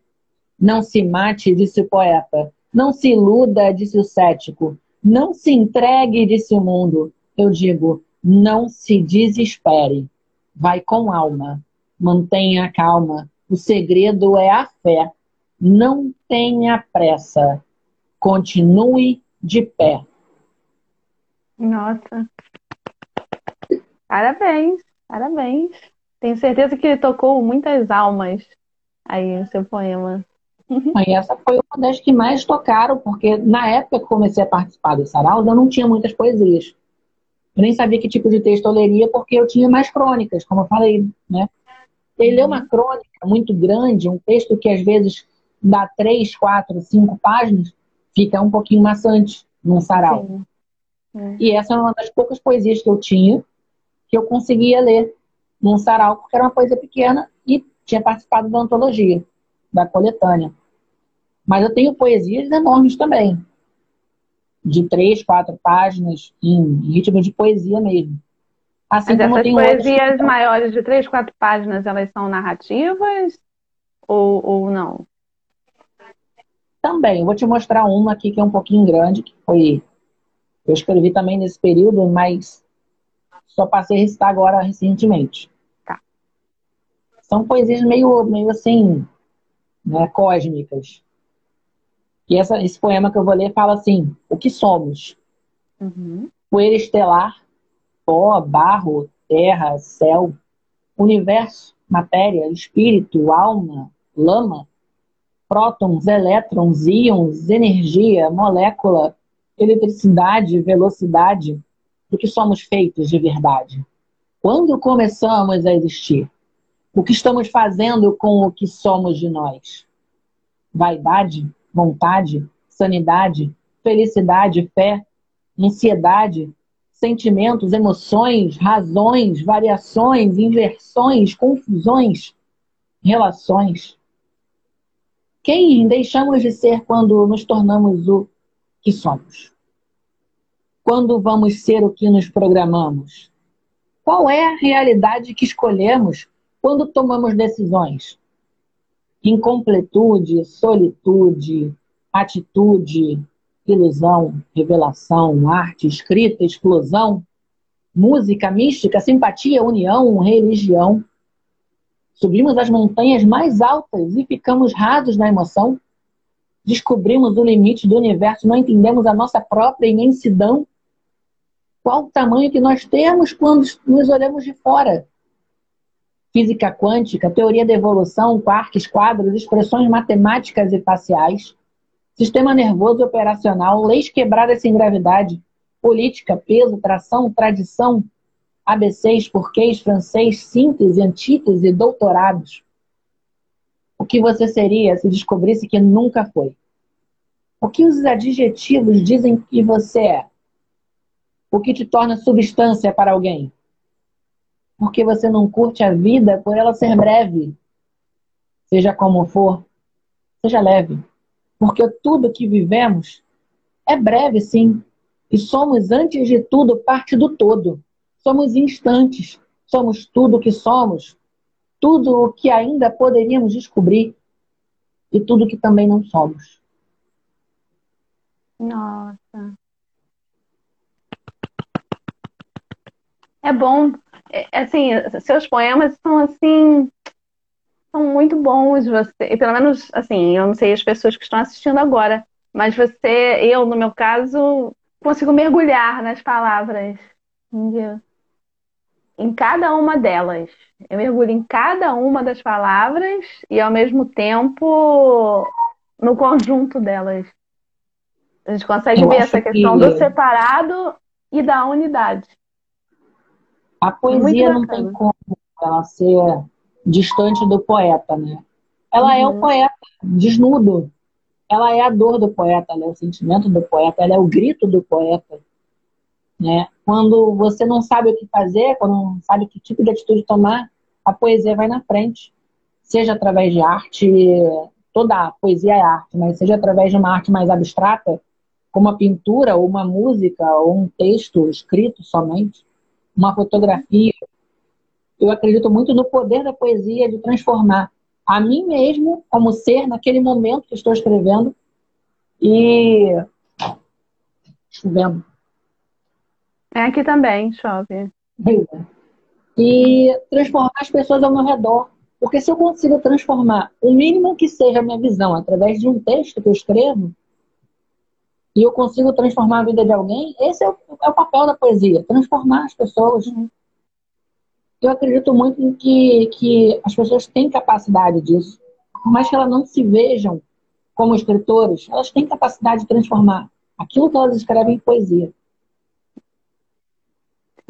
Não se mate, disse o poeta. Não se iluda, disse o cético. Não se entregue, disse o mundo. Eu digo, não se desespere. Vai com alma. Mantenha calma. O segredo é a fé. Não tenha pressa. Continue de pé. Nossa. Parabéns, parabéns. Tenho certeza que tocou muitas almas aí no seu poema. [laughs] E essa foi uma das que mais tocaram, porque na época que comecei a participar do Sarau, eu não tinha muitas poesias. Eu nem sabia que tipo de texto eu leria, porque eu tinha mais crônicas, como eu falei, né? E ler uma crônica muito grande, um texto que às vezes dá três, quatro, cinco páginas, fica um pouquinho maçante num sarau. Sim. É. E essa era uma das poucas poesias que eu tinha que eu conseguia ler num sarau, porque era uma poesia pequena e tinha participado da antologia, da coletânea. Mas eu tenho poesias enormes também, de três, quatro páginas, em ritmo de poesia mesmo. Assim Mas essas poesias outros... maiores de três, quatro páginas, elas são narrativas ou, ou não? Também. Vou te mostrar uma aqui que é um pouquinho grande, que foi. Eu escrevi também nesse período, mas só passei a recitar agora recentemente. Tá. São poesias meio, meio assim, né, cósmicas. E essa, esse poema que eu vou ler fala assim: O que somos? Uhum. Poeira estelar, pó, barro, terra, céu, universo, matéria, espírito, alma, lama, prótons, elétrons, íons, energia, molécula, eletricidade, velocidade, do que somos feitos de verdade. Quando começamos a existir? O que estamos fazendo com o que somos de nós? Vaidade? vontade, sanidade, felicidade, fé, ansiedade, sentimentos, emoções, razões, variações, inversões, confusões, relações. Quem deixamos de ser quando nos tornamos o que somos? Quando vamos ser o que nos programamos? Qual é a realidade que escolhemos quando tomamos decisões? incompletude, solitude, atitude, ilusão, revelação, arte, escrita, explosão, música, mística, simpatia, união, religião. Subimos as montanhas mais altas e ficamos rasos na emoção. Descobrimos o limite do universo, não entendemos a nossa própria imensidão. Qual o tamanho que nós temos quando nos olhamos de fora? física quântica, teoria da evolução, quarks, quadros, expressões matemáticas e faciais, sistema nervoso operacional, leis quebradas sem gravidade, política, peso, tração, tradição, ABCs, porquês, francês, síntese, antítese, doutorados. O que você seria se descobrisse que nunca foi? O que os adjetivos dizem que você é? O que te torna substância para alguém? porque você não curte a vida por ela ser breve. Seja como for, seja leve. Porque tudo que vivemos é breve, sim. E somos, antes de tudo, parte do todo. Somos instantes. Somos tudo o que somos. Tudo o que ainda poderíamos descobrir. E tudo que também não somos. Nossa. É bom é, assim, seus poemas são assim são muito bons você, e pelo menos assim, eu não sei as pessoas que estão assistindo agora, mas você, eu no meu caso, consigo mergulhar nas palavras, entendeu? Em cada uma delas. Eu mergulho em cada uma das palavras e ao mesmo tempo no conjunto delas. A gente consegue eu ver essa questão que... do separado e da unidade. A poesia não tem como ela ser distante do poeta, né? Ela uhum. é o uhum. poeta, desnudo. Ela é a dor do poeta, ela é o sentimento do poeta, ela é o grito do poeta. Né? Quando você não sabe o que fazer, quando não sabe que tipo de atitude tomar, a poesia vai na frente. Seja através de arte, toda a poesia é arte, mas seja através de uma arte mais abstrata, como a pintura, ou uma música, ou um texto escrito somente uma fotografia. eu acredito muito no poder da poesia de transformar a mim mesmo como ser naquele momento que estou escrevendo e chovendo. É aqui também, chove. E transformar as pessoas ao meu redor. Porque se eu consigo transformar o mínimo que seja a minha visão através de um texto que eu escrevo, e eu consigo transformar a vida de alguém, esse é o, é o papel da poesia, transformar as pessoas. Eu acredito muito em que, que as pessoas têm capacidade disso. Por mais que elas não se vejam como escritores, elas têm capacidade de transformar aquilo que elas escrevem em poesia.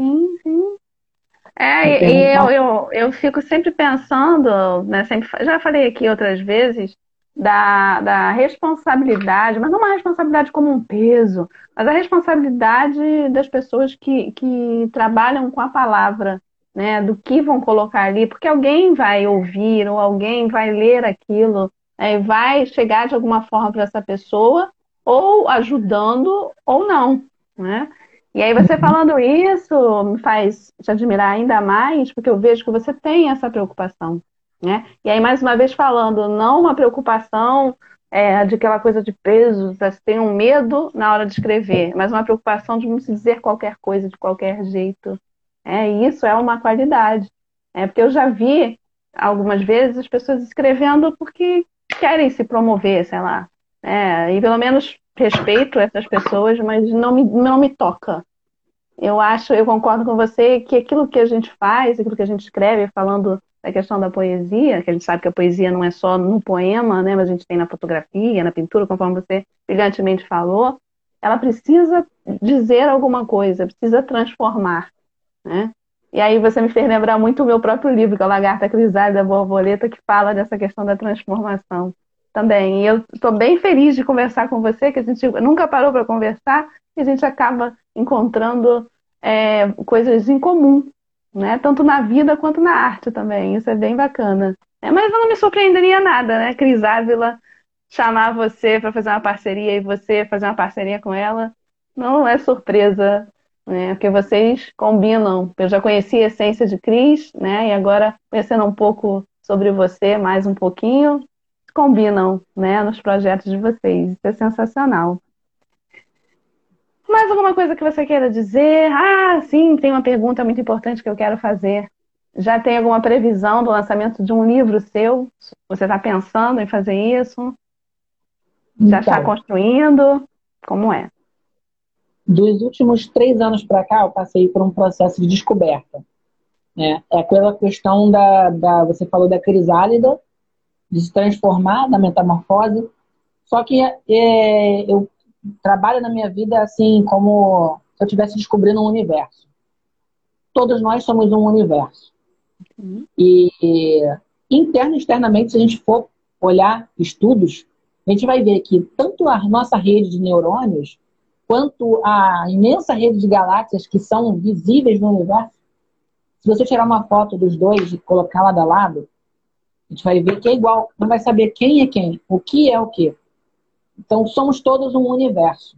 Sim, sim. É, e eu, eu, eu fico sempre pensando, né, sempre, já falei aqui outras vezes, da, da responsabilidade, mas não uma responsabilidade como um peso, mas a responsabilidade das pessoas que, que trabalham com a palavra, né, do que vão colocar ali, porque alguém vai ouvir ou alguém vai ler aquilo, é, vai chegar de alguma forma para essa pessoa, ou ajudando ou não, né? E aí você falando isso me faz te admirar ainda mais, porque eu vejo que você tem essa preocupação, né? E aí, mais uma vez falando, não uma preocupação é, de aquela coisa de peso, você tem um medo na hora de escrever, mas uma preocupação de não se dizer qualquer coisa de qualquer jeito. É, e isso é uma qualidade. É, porque eu já vi algumas vezes as pessoas escrevendo porque querem se promover, sei lá. É, e pelo menos respeito essas pessoas, mas não me, não me toca. Eu acho, eu concordo com você que aquilo que a gente faz, aquilo que a gente escreve, falando da questão da poesia, que a gente sabe que a poesia não é só no poema, né, mas a gente tem na fotografia, na pintura, conforme você brilhantemente falou, ela precisa dizer alguma coisa, precisa transformar, né? E aí você me fez lembrar muito o meu próprio livro, que é o Lagarta Crisálida Borboleta, que fala dessa questão da transformação também. E eu estou bem feliz de conversar com você, que a gente nunca parou para conversar e a gente acaba encontrando é, coisas em comum, né? Tanto na vida quanto na arte também. Isso é bem bacana. É, mas eu não me surpreenderia nada, né? Cris Ávila chamar você para fazer uma parceria e você fazer uma parceria com ela. Não é surpresa, né? Porque vocês combinam. Eu já conheci a essência de Cris, né? E agora conhecendo um pouco sobre você, mais um pouquinho, combinam né, nos projetos de vocês. Isso é sensacional. Mais alguma coisa que você queira dizer? Ah, sim, tem uma pergunta muito importante que eu quero fazer. Já tem alguma previsão do lançamento de um livro seu? Você está pensando em fazer isso? Já está então, construindo? Como é? Dos últimos três anos para cá, eu passei por um processo de descoberta. Né? É aquela questão da, da você falou da crisálida, de se transformar na metamorfose. Só que é, eu trabalho na minha vida assim como se eu estivesse descobrindo um universo. Todos nós somos um universo. Uhum. E interno e externamente, se a gente for olhar estudos, a gente vai ver que tanto a nossa rede de neurônios quanto a imensa rede de galáxias que são visíveis no universo, se você tirar uma foto dos dois e colocar lado a lado, a gente vai ver que é igual, não vai saber quem é quem, o que é o que. Então, somos todos um universo.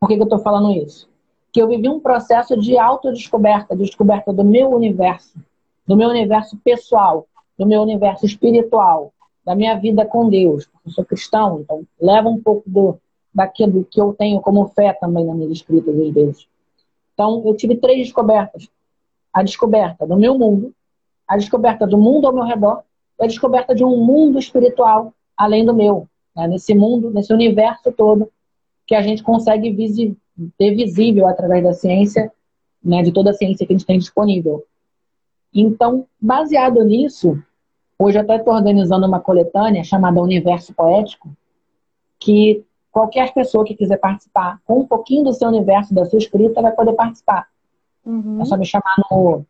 Por que, que eu estou falando isso? Que eu vivi um processo de autodescoberta, de descoberta do meu universo, do meu universo pessoal, do meu universo espiritual, da minha vida com Deus. Eu sou cristão, então leva um pouco do, daquilo que eu tenho como fé também nas minhas escritas às vezes. Então, eu tive três descobertas. A descoberta do meu mundo, a descoberta do mundo ao meu redor e a descoberta de um mundo espiritual além do meu. Né? Nesse mundo, nesse universo todo que a gente consegue visi ter visível através da ciência, né, de toda a ciência que a gente tem disponível. Então, baseado nisso, hoje eu até estou organizando uma coletânea chamada Universo Poético, que qualquer pessoa que quiser participar com um pouquinho do seu universo, da sua escrita, vai poder participar. Uhum. É só me chamar no,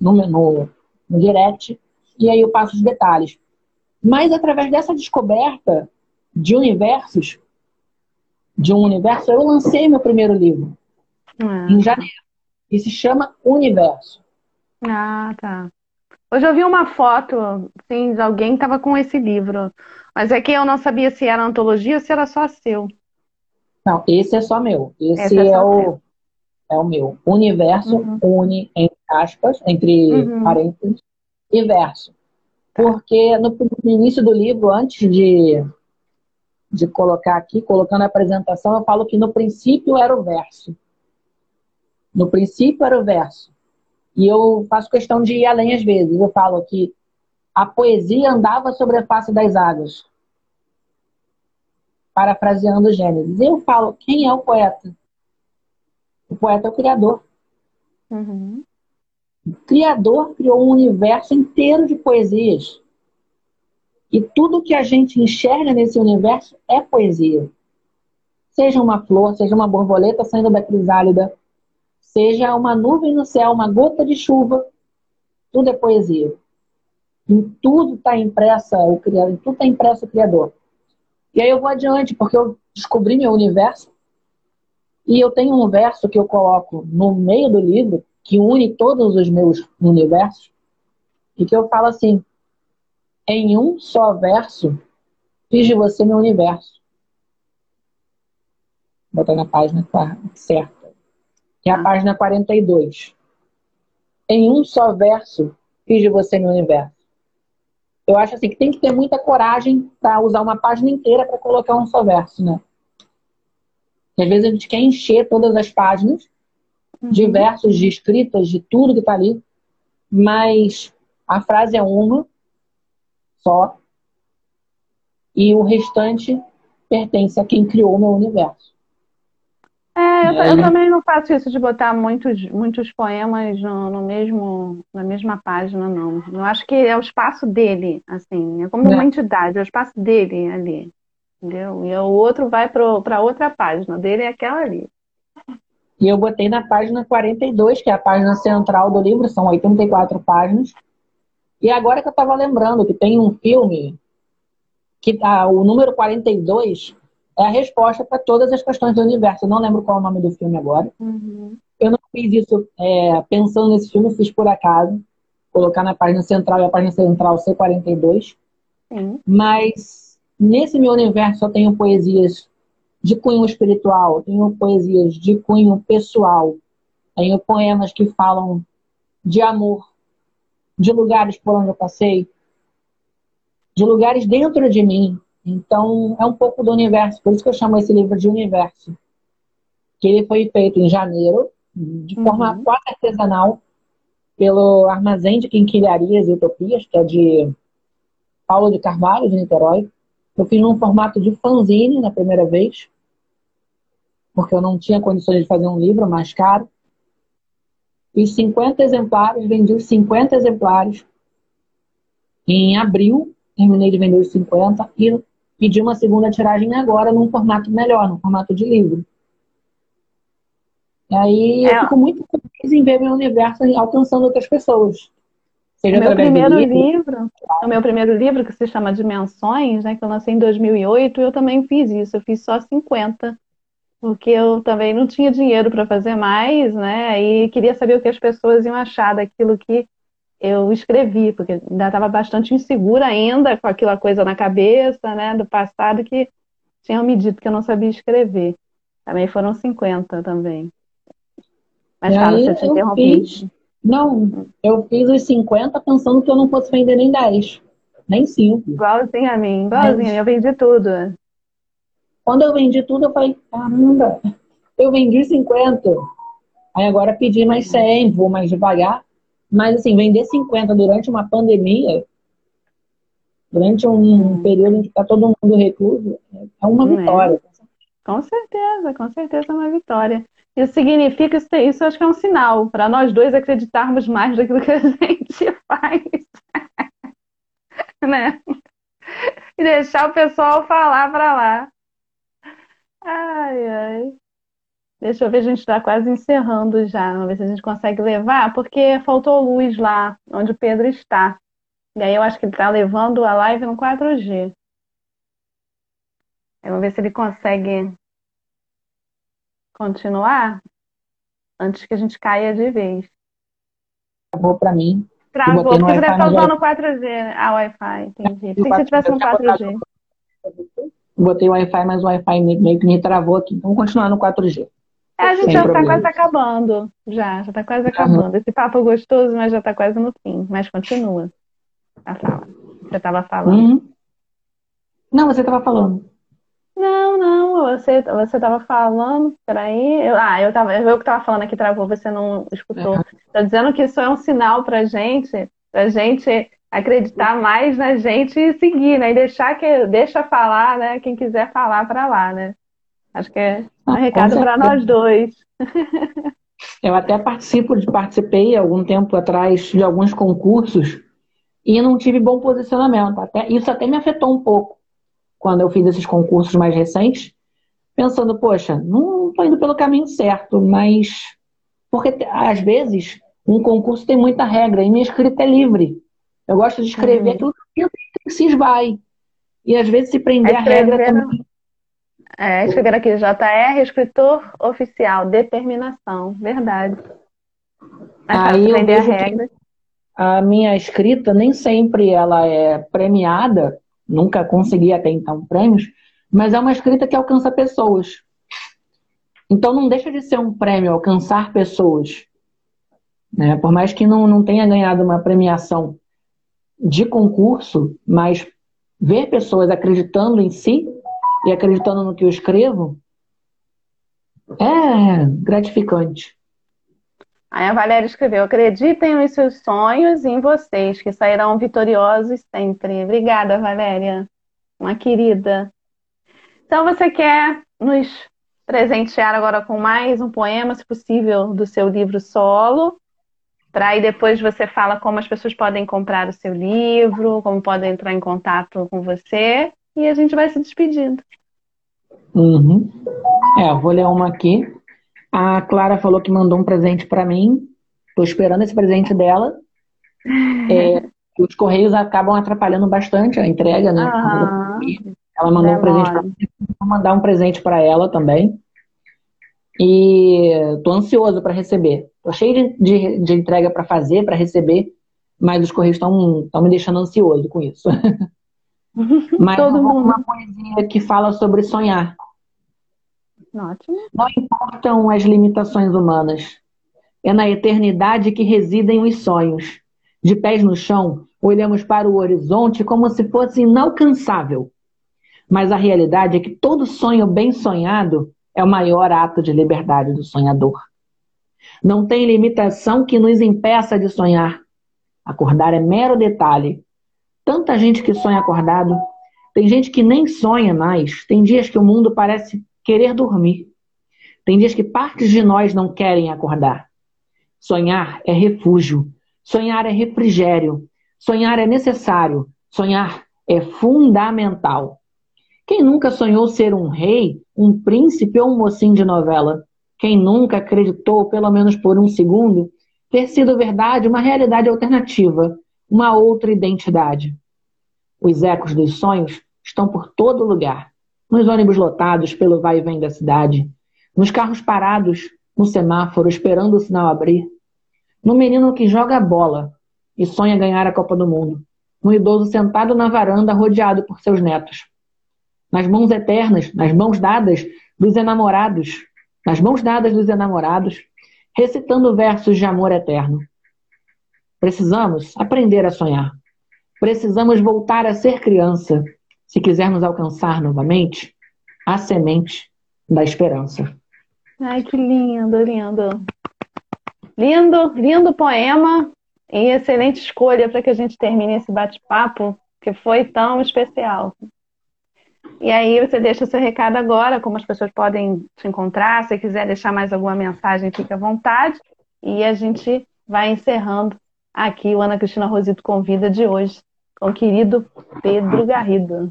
no, no, no direct, e aí eu passo os detalhes. Mas através dessa descoberta de universos, de um universo, eu lancei meu primeiro livro ah. em janeiro. E se chama Universo. Ah, tá. Hoje eu vi uma foto sim, de alguém que estava com esse livro. Mas é que eu não sabia se era antologia ou se era só seu. Não, esse é só meu. Esse, esse é, é o, é o meu. Universo uhum. une em aspas, entre uhum. parênteses, e verso. Porque no, no início do livro, antes de, de colocar aqui, colocando a apresentação, eu falo que no princípio era o verso. No princípio era o verso. E eu faço questão de ir além às vezes. Eu falo que a poesia andava sobre a face das águas. Parafraseando Gênesis. Eu falo, quem é o poeta? O poeta é o criador. Uhum. O criador criou um universo inteiro de poesias. E tudo que a gente enxerga nesse universo é poesia. Seja uma flor, seja uma borboleta saindo da crisálida, seja uma nuvem no céu, uma gota de chuva, tudo é poesia. Em tudo está impressa o criador, em tudo está impresso o criador. E aí eu vou adiante, porque eu descobri meu universo e eu tenho um verso que eu coloco no meio do livro, que une todos os meus universos, e que eu falo assim: em um só verso, fiz de você meu universo. Vou botar na página certa, que é a página 42. Em um só verso, fiz de você meu universo. Eu acho assim que tem que ter muita coragem para usar uma página inteira para colocar um só verso, né? Porque às vezes a gente quer encher todas as páginas. De versos, de escritas, de tudo que está ali, mas a frase é uma só e o restante pertence a quem criou o meu universo. É, eu, eu, também não faço isso de botar muitos, muitos poemas no, no, mesmo, na mesma página, não. Eu acho que é o espaço dele, assim, é como é. uma entidade, é o espaço dele ali. Entendeu? E o outro vai para outra página, dele é aquela ali. E eu botei na página 42, que é a página central do livro, são 84 páginas. E agora que eu estava lembrando que tem um filme que tá, o número 42 é a resposta para todas as questões do universo. Eu não lembro qual é o nome do filme agora. Uhum. Eu não fiz isso é, pensando nesse filme, fiz por acaso. Colocar na página central e a página central C42. Sim. Mas Nesse meu universo eu tenho poesias de cunho espiritual, tenho poesias de cunho pessoal, tenho poemas que falam de amor, de lugares por onde eu passei, de lugares dentro de mim. Então, é um pouco do universo, por isso que eu chamo esse livro de Universo. Que ele foi feito em janeiro, de forma uhum. quase artesanal, pelo Armazém de Quinquilharias e Utopias, que é de Paulo de Carvalho, de Niterói. Eu fiz num formato de fanzine na primeira vez, porque eu não tinha condições de fazer um livro mais caro. Fiz 50 exemplares, vendi os 50 exemplares. Em abril, terminei de vender os 50 e pedi uma segunda tiragem agora num formato melhor, num formato de livro. E aí é. eu fico muito feliz em ver meu universo alcançando outras pessoas. Seja meu primeiro livro, livro, o meu primeiro livro, que se chama Dimensões, né, que eu lancei em 2008, eu também fiz isso, eu fiz só 50, porque eu também não tinha dinheiro para fazer mais, né, e queria saber o que as pessoas iam achar daquilo que eu escrevi, porque ainda estava bastante insegura ainda com aquela coisa na cabeça, né, do passado que tinham me dito que eu não sabia escrever. Também foram 50 também. Mas fala, você te interrompi. Não, eu fiz os 50 pensando que eu não fosse vender nem 10, nem 5. Igualzinho a mim, igualzinho, eu vendi tudo. Quando eu vendi tudo, eu falei, caramba, eu vendi 50. Aí agora pedi mais 100, vou mais devagar. Mas assim, vender 50 durante uma pandemia, durante um período em que está todo mundo recluso, é uma é. vitória. Com certeza, com certeza é uma vitória. Isso significa, isso, isso acho que é um sinal para nós dois acreditarmos mais daquilo que a [laughs] gente faz. né? E deixar o pessoal falar para lá. Ai, ai. Deixa eu ver, a gente está quase encerrando já. Vamos ver se a gente consegue levar, porque faltou luz lá onde o Pedro está. E aí eu acho que ele está levando a live no 4G. Vamos ver se ele consegue continuar antes que a gente caia de vez. Travou para mim. Travou, porque você estar usando 4G, a Wi-Fi, entendi. Se você tivesse um 4G. Botei o Wi-Fi, mas o Wi-Fi meio que me travou aqui. Então, vou continuar no 4G. É, a gente Sem já está quase acabando. Já, já está quase acabando. Uhum. Esse papo é gostoso, mas já está quase no fim. Mas continua a fala. Você estava falando. Uhum. Não, você estava falando. Não, não, você você estava falando, peraí. Eu, ah, eu tava, eu que estava falando aqui, travou, você não escutou. Estou dizendo que isso é um sinal pra gente, pra gente acreditar mais na gente e seguir, né? E deixar que deixa falar, né? Quem quiser falar para lá, né? Acho que é um ah, recado para nós dois. Eu até participo, participei algum tempo atrás de alguns concursos e não tive bom posicionamento. Até, isso até me afetou um pouco quando eu fiz esses concursos mais recentes, pensando, poxa, não estou indo pelo caminho certo, mas porque às vezes um concurso tem muita regra e minha escrita é livre. Eu gosto de escrever uhum. aquilo que se esvai. E às vezes se prender a regra também. É, escrever aqui, JR, escritor oficial, determinação, verdade. Mas Aí eu vejo a, regra. a minha escrita nem sempre ela é premiada, nunca consegui até então prêmios, mas é uma escrita que alcança pessoas. Então não deixa de ser um prêmio alcançar pessoas. Né? Por mais que não, não tenha ganhado uma premiação de concurso, mas ver pessoas acreditando em si e acreditando no que eu escrevo é gratificante. Aí a Valéria escreveu: acreditem nos seus sonhos e em vocês, que sairão vitoriosos sempre. Obrigada, Valéria. Uma querida. Então, você quer nos presentear agora com mais um poema, se possível, do seu livro solo? Para aí depois você fala como as pessoas podem comprar o seu livro, como podem entrar em contato com você, e a gente vai se despedindo. Uhum. É, eu vou ler uma aqui. A Clara falou que mandou um presente para mim. Estou esperando esse presente dela. [laughs] É, os correios acabam atrapalhando bastante a entrega, né? Uhum. Ela mandou um presente para mim. Vou mandar um presente para ela também. E estou ansioso para receber. Tô cheio de, de, de entrega para fazer, para receber, mas os correios estão me deixando ansioso com isso. [laughs] mas Todo mundo. uma poesia que fala sobre sonhar. Ótimo. Não importam as limitações humanas. É na eternidade que residem os sonhos. De pés no chão, olhamos para o horizonte como se fosse inalcançável. Mas a realidade é que todo sonho bem sonhado é o maior ato de liberdade do sonhador. Não tem limitação que nos impeça de sonhar. Acordar é mero detalhe. Tanta gente que sonha acordado. Tem gente que nem sonha mais. Tem dias que o mundo parece querer dormir. Tem dias que partes de nós não querem acordar. Sonhar é refúgio. Sonhar é refrigério. Sonhar é necessário. Sonhar é fundamental. Quem nunca sonhou ser um rei, um príncipe ou um mocinho de novela? Quem nunca acreditou, pelo menos por um segundo, ter sido verdade uma realidade alternativa, uma outra identidade? Os ecos dos sonhos estão por todo lugar. Nos ônibus lotados pelo vai e vem da cidade, nos carros parados, no semáforo esperando o sinal abrir, no menino que joga bola e sonha ganhar a Copa do Mundo, no idoso sentado na varanda rodeado por seus netos. Nas mãos eternas, nas mãos dadas dos enamorados, nas mãos dadas dos enamorados, recitando versos de amor eterno. Precisamos aprender a sonhar. Precisamos voltar a ser criança se quisermos alcançar novamente a semente da esperança. Ai, que lindo, lindo. Lindo, lindo poema e excelente escolha para que a gente termine esse bate-papo que foi tão especial. E aí você deixa o seu recado agora, como as pessoas podem te encontrar. Se quiser deixar mais alguma mensagem, fique à vontade. E a gente vai encerrando aqui o Ana Cristina Rosito Convida de hoje, com o querido Pedro Garrido.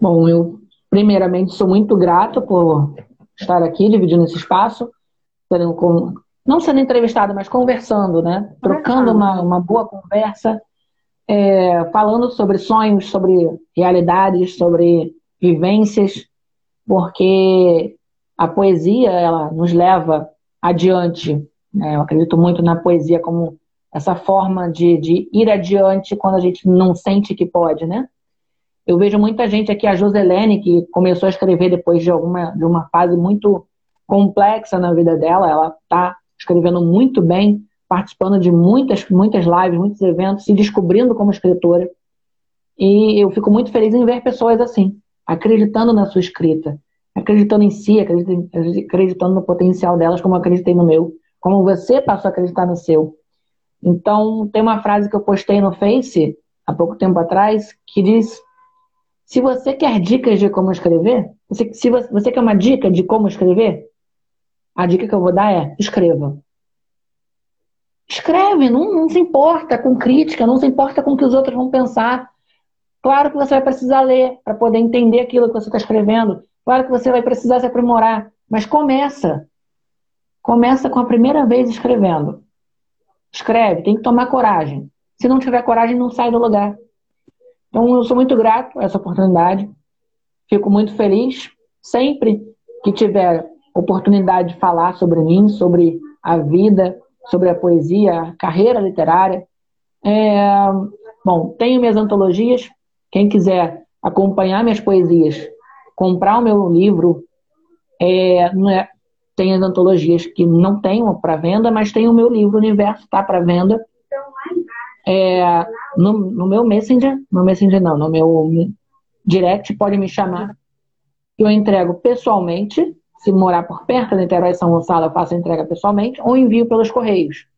Bom, eu primeiramente sou muito grato por estar aqui dividindo esse espaço, não sendo entrevistado, mas conversando, né? Trocando uma, uma boa conversa é, falando sobre sonhos, sobre realidades, sobre vivências, porque a poesia ela nos leva adiante. Né? Eu acredito muito na poesia como essa forma de, de ir adiante quando a gente não sente que pode, né? Eu vejo muita gente aqui, a Joselene, que começou a escrever depois de, alguma, de uma fase muito complexa na vida dela, ela está escrevendo muito bem, participando de muitas, muitas lives, muitos eventos, se descobrindo como escritora. E eu fico muito feliz em ver pessoas assim, acreditando na sua escrita, acreditando em si, acreditando no potencial delas, como eu acreditei no meu, como você passou a acreditar no seu. Então, tem uma frase que eu postei no Face há pouco tempo atrás que diz: se você quer dicas de como escrever, se você, você quer uma dica de como escrever, a dica que eu vou dar é: escreva. Escreve, não, não se importa com crítica, não se importa com o que os outros vão pensar. Claro que você vai precisar ler para poder entender aquilo que você está escrevendo. Claro que você vai precisar se aprimorar. Mas começa. Começa com a primeira vez escrevendo. Escreve, tem que tomar coragem. Se não tiver coragem, não sai do lugar. Então, eu sou muito grato a essa oportunidade. Fico muito feliz. Sempre que tiver oportunidade de falar sobre mim, sobre a vida, sobre a poesia, a carreira literária. É... Bom, tenho minhas antologias. Quem quiser acompanhar minhas poesias, comprar o meu livro, é, é, tem as antologias que não tenho para venda, mas tem o meu livro Universo, está para venda. É, no, no, meu Messenger, no Messenger não, no meu direct, pode me chamar. Eu entrego pessoalmente, se morar por perto da Niterói São Gonçalo, eu faço a entrega pessoalmente, ou envio pelos Correios.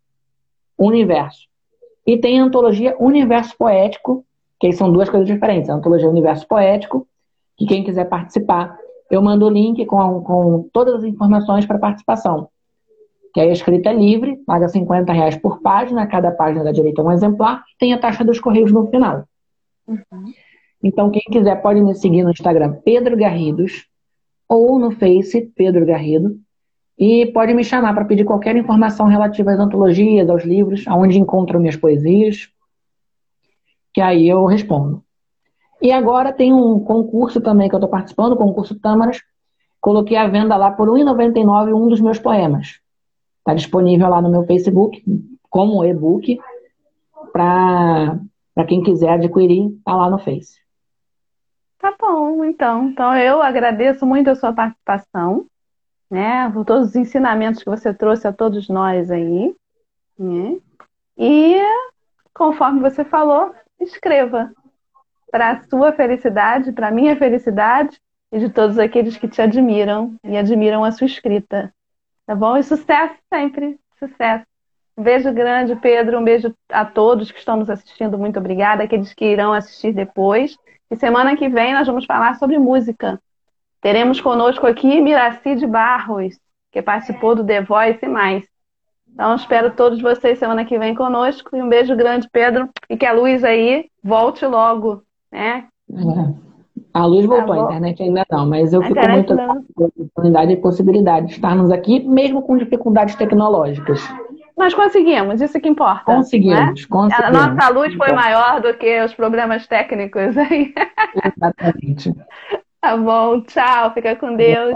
Universo. E tem a antologia Universo Poético, que são duas coisas diferentes. A antologia Universo Poético, que quem quiser participar, eu mando o link com, com todas as informações para participação. Que aí a escrita é livre, paga 50 reais por página, cada página dá direito a um exemplar, tem a taxa dos correios no final. Uhum. Então, quem quiser pode me seguir no Instagram Pedro Garridos ou no Face Pedro Garrido e pode me chamar para pedir qualquer informação relativa às antologias, aos livros, aonde encontro minhas poesias, que aí eu respondo. E agora tem um concurso também que eu estou participando, o concurso Tâmaras. Coloquei à venda lá por R$ 1,99 um dos meus poemas. Está disponível lá no meu Facebook, como e-book, para quem quiser adquirir, está lá no Face. Tá bom, então. Então eu agradeço muito a sua participação, né? Por todos os ensinamentos que você trouxe a todos nós aí. Né? E conforme você falou, escreva para a sua felicidade, para a minha felicidade e de todos aqueles que te admiram e admiram a sua escrita. Tá bom? E sucesso sempre. Sucesso. Um beijo grande, Pedro. Um beijo a todos que estão nos assistindo. Muito obrigada. Aqueles que irão assistir depois. E semana que vem nós vamos falar sobre música. Teremos conosco aqui Miraci de Barros, que participou do The Voice e mais. Então, espero todos vocês semana que vem conosco. E um beijo grande, Pedro. E que a luz aí volte logo, né? É. A luz tá voltou, tá a internet ainda não, mas eu a fico muito com a oportunidade e possibilidade de estarmos aqui, mesmo com dificuldades tecnológicas. Nós conseguimos, isso é que importa. Conseguimos, né? conseguimos. A nossa luz foi então. maior do que os problemas técnicos aí. Exatamente. [laughs] Tá bom, tchau, fica com Deus.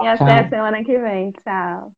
E até tchau. semana que vem. Tchau.